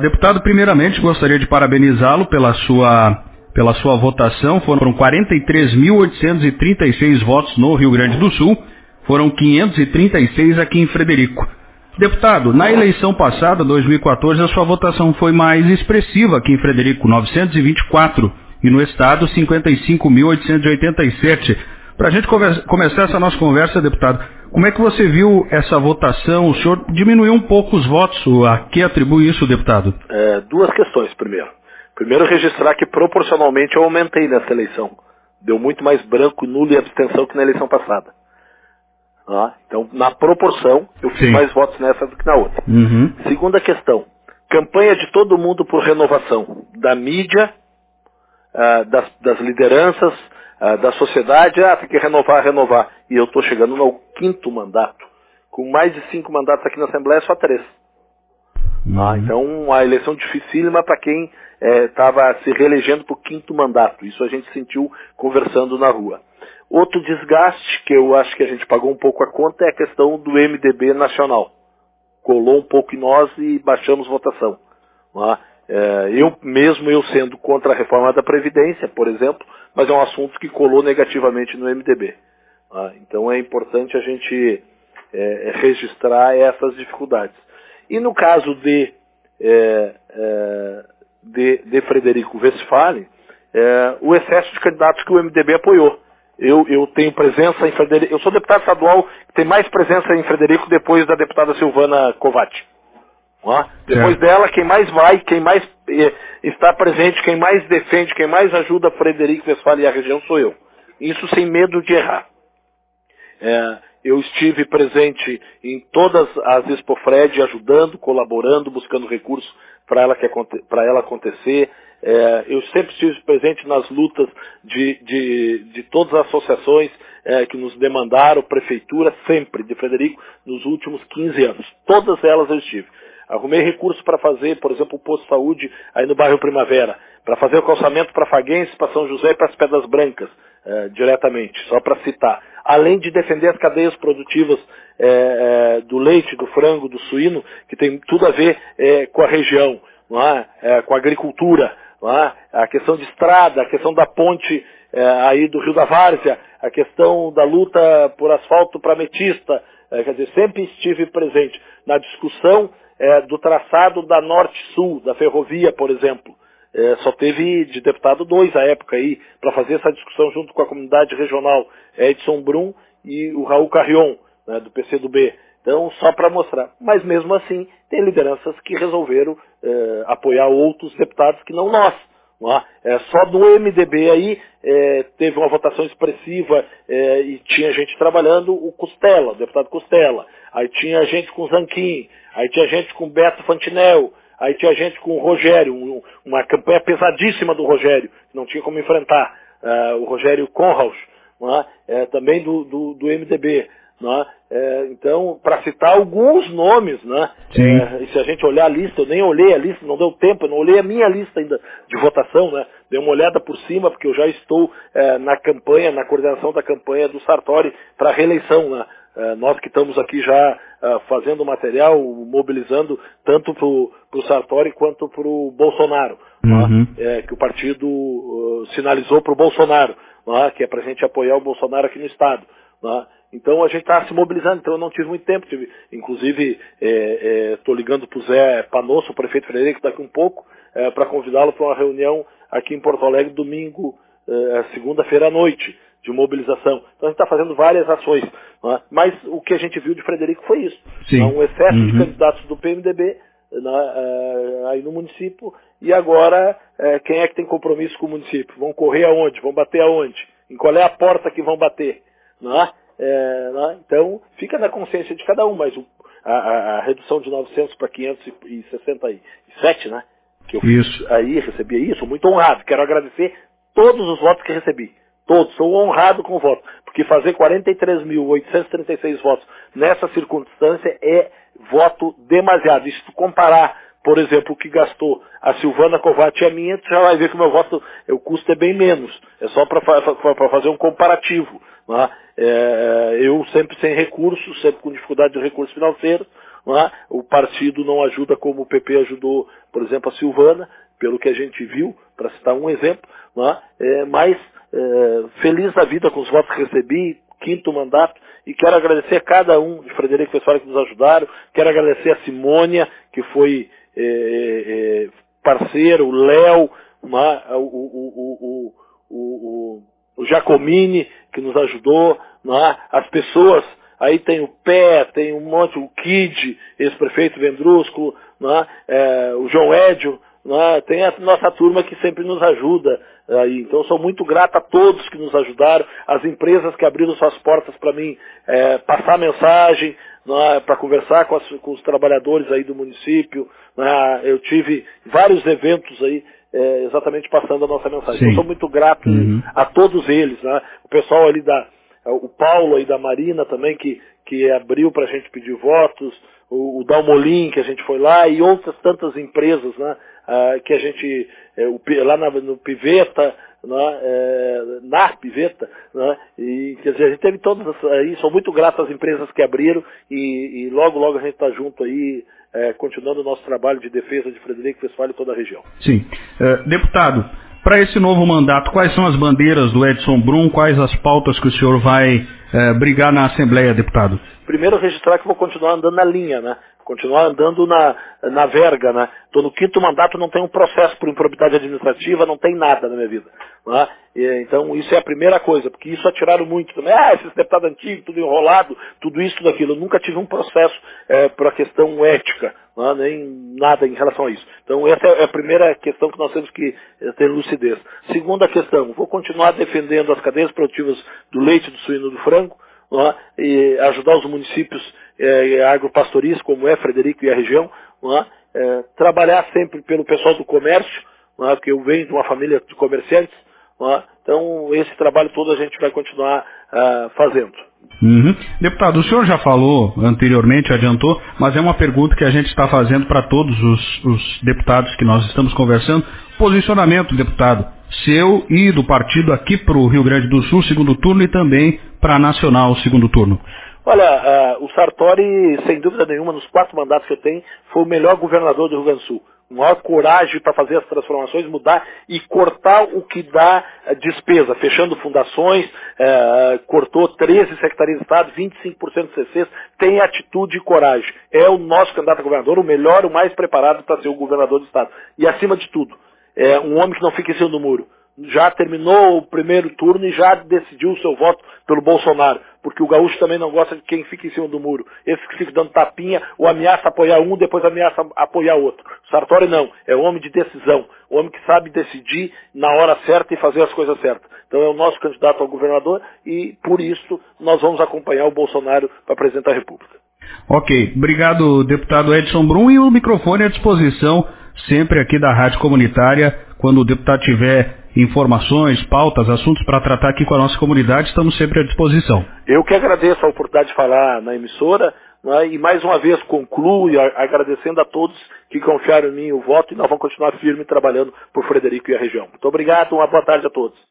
deputado, primeiramente gostaria de parabenizá-lo pela sua, pela sua votação. Foram 43.836 votos no Rio Grande do Sul, foram 536 aqui em Frederico. Deputado, na eleição passada, 2014, a sua votação foi mais expressiva aqui em Frederico, 924, e no estado, 55.887. Para a gente começar essa nossa conversa, deputado, como é que você viu essa votação? O senhor diminuiu um pouco os votos. A que atribui isso, deputado? É, duas questões, primeiro. Primeiro, registrar que proporcionalmente eu aumentei nessa eleição. Deu muito mais branco, nulo e abstenção que na eleição passada. Ah, então, na proporção, eu fiz Sim. mais votos nessa do que na outra. Uhum. Segunda questão. Campanha de todo mundo por renovação. Da mídia, ah, das, das, lideranças, ah, da sociedade. Ah, tem que renovar, renovar. E eu estou chegando no quinto mandato. Com mais de cinco mandatos aqui na Assembleia, só três. Uhum. Ah, então, a eleição dificílima para quem estava eh, se reelegendo para o quinto mandato. Isso a gente sentiu conversando na rua. Outro desgaste, que eu acho que a gente pagou um pouco a conta, é a questão do MDB nacional. Colou um pouco em nós e baixamos votação. É? eu mesmo, eu sendo contra a reforma da Previdência, por exemplo, mas é um assunto que colou negativamente no MDB. então é importante a gente é, registrar essas dificuldades. E no caso de, é, é de, de Frederico Westphalen, é, o excesso de candidatos que o MDB apoiou. Eu, eu tenho presença em Frederico. Eu sou deputado estadual que tem mais presença em Frederico depois da deputada Silvana Covatti. É? Depois dela, quem mais vai, quem mais está presente, quem mais defende, quem mais ajuda Frederico Westphalen e a região sou eu. Isso sem medo de errar. É, eu estive presente em todas as Expofred, ajudando, colaborando, buscando recursos para ela, ela acontecer. É, eu sempre estive presente nas lutas de, de, de todas as associações é, que nos demandaram, prefeitura, sempre, de Frederico, nos últimos 15 anos. Todas elas eu estive. Arrumei recursos para fazer, por exemplo, o posto de saúde aí no bairro Primavera, para fazer o calçamento para Faguense, para São José e para as Pedras Brancas, é, diretamente, só para citar. Além de defender as cadeias produtivas é, é, do leite, do frango, do suíno, que tem tudo a ver com a região, é? com a agricultura, é? a questão de estrada, a questão da ponte aí do Rio da Várzea, a questão da luta por asfalto para Metista, quer dizer, sempre estive presente na discussão é, do traçado da Norte-Sul, da ferrovia, por exemplo. É, só teve de deputado dois à época aí, para fazer essa discussão junto com a comunidade regional Edson Brum e o Raul Carrion, né, do PCdoB. Então, só para mostrar. Mas mesmo assim, tem lideranças que resolveram é, apoiar outros deputados que não nós. É? É, só do MDB aí é, teve uma votação expressiva é, e tinha gente trabalhando o Costela, o deputado Costela. Aí tinha gente com Zanquim, aí tinha gente com Beto Fantinel, aí tinha gente com o Rogério, um, uma campanha pesadíssima do Rogério, que não tinha como enfrentar. Uh, o Rogério Conraus, é? também do, do, do MDB. Né? É, então, para citar alguns nomes, né? É, e se a gente olhar a lista, eu nem olhei a lista, não deu tempo, eu não olhei a minha lista ainda de votação, né? Dei uma olhada por cima, porque eu já estou é, na campanha, na coordenação da campanha do Sartori para reeleição, né? É, nós que estamos aqui já é, fazendo material, mobilizando tanto para o Sartori quanto para o Bolsonaro, né? uhum. né? que o partido uh, sinalizou para o Bolsonaro, né? que é para a gente apoiar o Bolsonaro aqui no Estado. Né? Então a gente está se mobilizando, então eu não tive muito tempo. Tive, inclusive, estou é, é, ligando para o Zé Panosso, o prefeito Frederico, daqui um pouco, é, para convidá-lo para uma reunião aqui em Porto Alegre, domingo, é, segunda-feira à noite, de mobilização. Então a gente está fazendo várias ações. É? Mas o que a gente viu de Frederico foi isso. Sim. Um excesso uhum. de candidatos do PMDB né, é, aí no município, e agora quem é que tem compromisso com o município? Vão correr aonde? Vão bater aonde? Em qual é a porta que vão bater? Não é? É, né? Então, fica na consciência de cada um, mas o, a, a, redução de 900 para 567, né? Que eu isso. aí recebi aí, sou muito honrado. Quero agradecer todos os votos que recebi. Todos, sou honrado com o voto. Porque fazer 43.836 votos nessa circunstância é voto demasiado. E se tu comparar, por exemplo, o que gastou a Silvana Covatti e a minha, tu já vai ver que o meu voto, o custo é bem menos. É só para fazer um comparativo. Né? É, eu sempre sem recursos, sempre com dificuldade de recursos financeiros, é? o partido não ajuda como o PP ajudou, por exemplo, a Silvana, pelo que a gente viu, para citar um exemplo, é? mas é, feliz da vida com os votos que recebi, quinto mandato, e quero agradecer a cada um de Frederico Pessoal que nos ajudaram, quero agradecer a Simônia, que foi é, é, parceiro, o Léo, o, o, o, o, que nos ajudou, as pessoas, aí tem o Pé, tem um monte, o Kid, ex-prefeito Vendrúsculo, é, o João Édio, tem a nossa turma que sempre nos ajuda, então, sou muito grato a todos que nos ajudaram, as empresas que abriram suas portas para mim é, passar mensagem, é, para conversar com, as, com, os trabalhadores aí do município. É, eu tive vários eventos aí é, exatamente passando a nossa mensagem. Então, sou muito grato uhum. a todos eles. Né? O pessoal ali da, o Paulo aí da Marina também, que, que abriu para a gente pedir votos, o, o Dalmolin, que a gente foi lá, e outras tantas empresas, né? Ah, que a gente, é, o, lá na, no Piveta, né, é, na Piveta, né, e quer dizer, a gente teve todas aí, sou muito grato às empresas que abriram e, e logo, logo a gente está junto aí, é, continuando o nosso trabalho de defesa de Frederico Westphal e toda a região. Sim. É, deputado, para esse novo mandato, quais são as bandeiras do Edson Brum, quais as pautas que o senhor vai é, brigar na Assembleia, deputado? Primeiro registrar que vou continuar andando na linha, né? Continuar andando na, na verga, né? Estou no quinto mandato, não tem um processo por improbidade administrativa, não tem nada na minha vida. Né? E, então isso é a primeira coisa, porque isso atiraram muito também. Ah, esses deputados antigos, tudo enrolado, tudo isso, tudo aquilo. Eu nunca tive um processo é, por a questão ética, né? nem nada em relação a isso. Então essa é a primeira questão que nós temos que é, ter lucidez. Segunda questão, vou continuar defendendo as cadeias produtivas do leite, do suíno do frango, é? e ajudar os municípios é, agropastoris, como é Frederico e a região, é? Trabalhar sempre pelo pessoal do comércio, porque eu venho de uma família de comerciantes, então esse trabalho todo a gente vai continuar uh, fazendo. Uhum. Deputado, o senhor já falou anteriormente, adiantou, mas é uma pergunta que a gente está fazendo para todos os, os deputados que nós estamos conversando. Posicionamento, deputado, seu e do partido aqui para o Rio Grande do Sul, segundo turno, e também para Nacional, segundo turno. Olha, uh, o Sartori, sem dúvida nenhuma, nos quatro mandatos que tenho, foi o melhor governador do Rio Grande do Sul. Maior coragem para fazer as transformações, mudar e cortar o que dá uh, despesa, fechando fundações, uh, cortou 13 secretarias de Estado, 25% de CCs, tem atitude e coragem. É o nosso candidato a governador, o melhor, o mais preparado para ser o governador do Estado. E acima de tudo, é um homem que não fica em cima do muro já terminou o primeiro turno e já decidiu o seu voto pelo Bolsonaro. Porque o gaúcho também não gosta de quem fica em cima do muro. Esse que fica dando tapinha, ou ameaça apoiar um, depois ameaça apoiar outro. Sartori não, é um homem de decisão. Um homem que sabe decidir na hora certa e fazer as coisas certas. Então é o nosso candidato ao governador e, por isso, nós vamos acompanhar o Bolsonaro para presidente da República. Ok. Obrigado, deputado Edson Brum. E o microfone à disposição sempre aqui da Rádio Comunitária, quando o deputado tiver informações, pautas, assuntos para tratar aqui com a nossa comunidade, estamos sempre à disposição. Eu que agradeço a oportunidade de falar na emissora é? e mais uma vez concluo agradecendo a todos que confiaram em mim o voto e nós vamos continuar firme trabalhando por Frederico e a região. Muito obrigado, uma boa tarde a todos.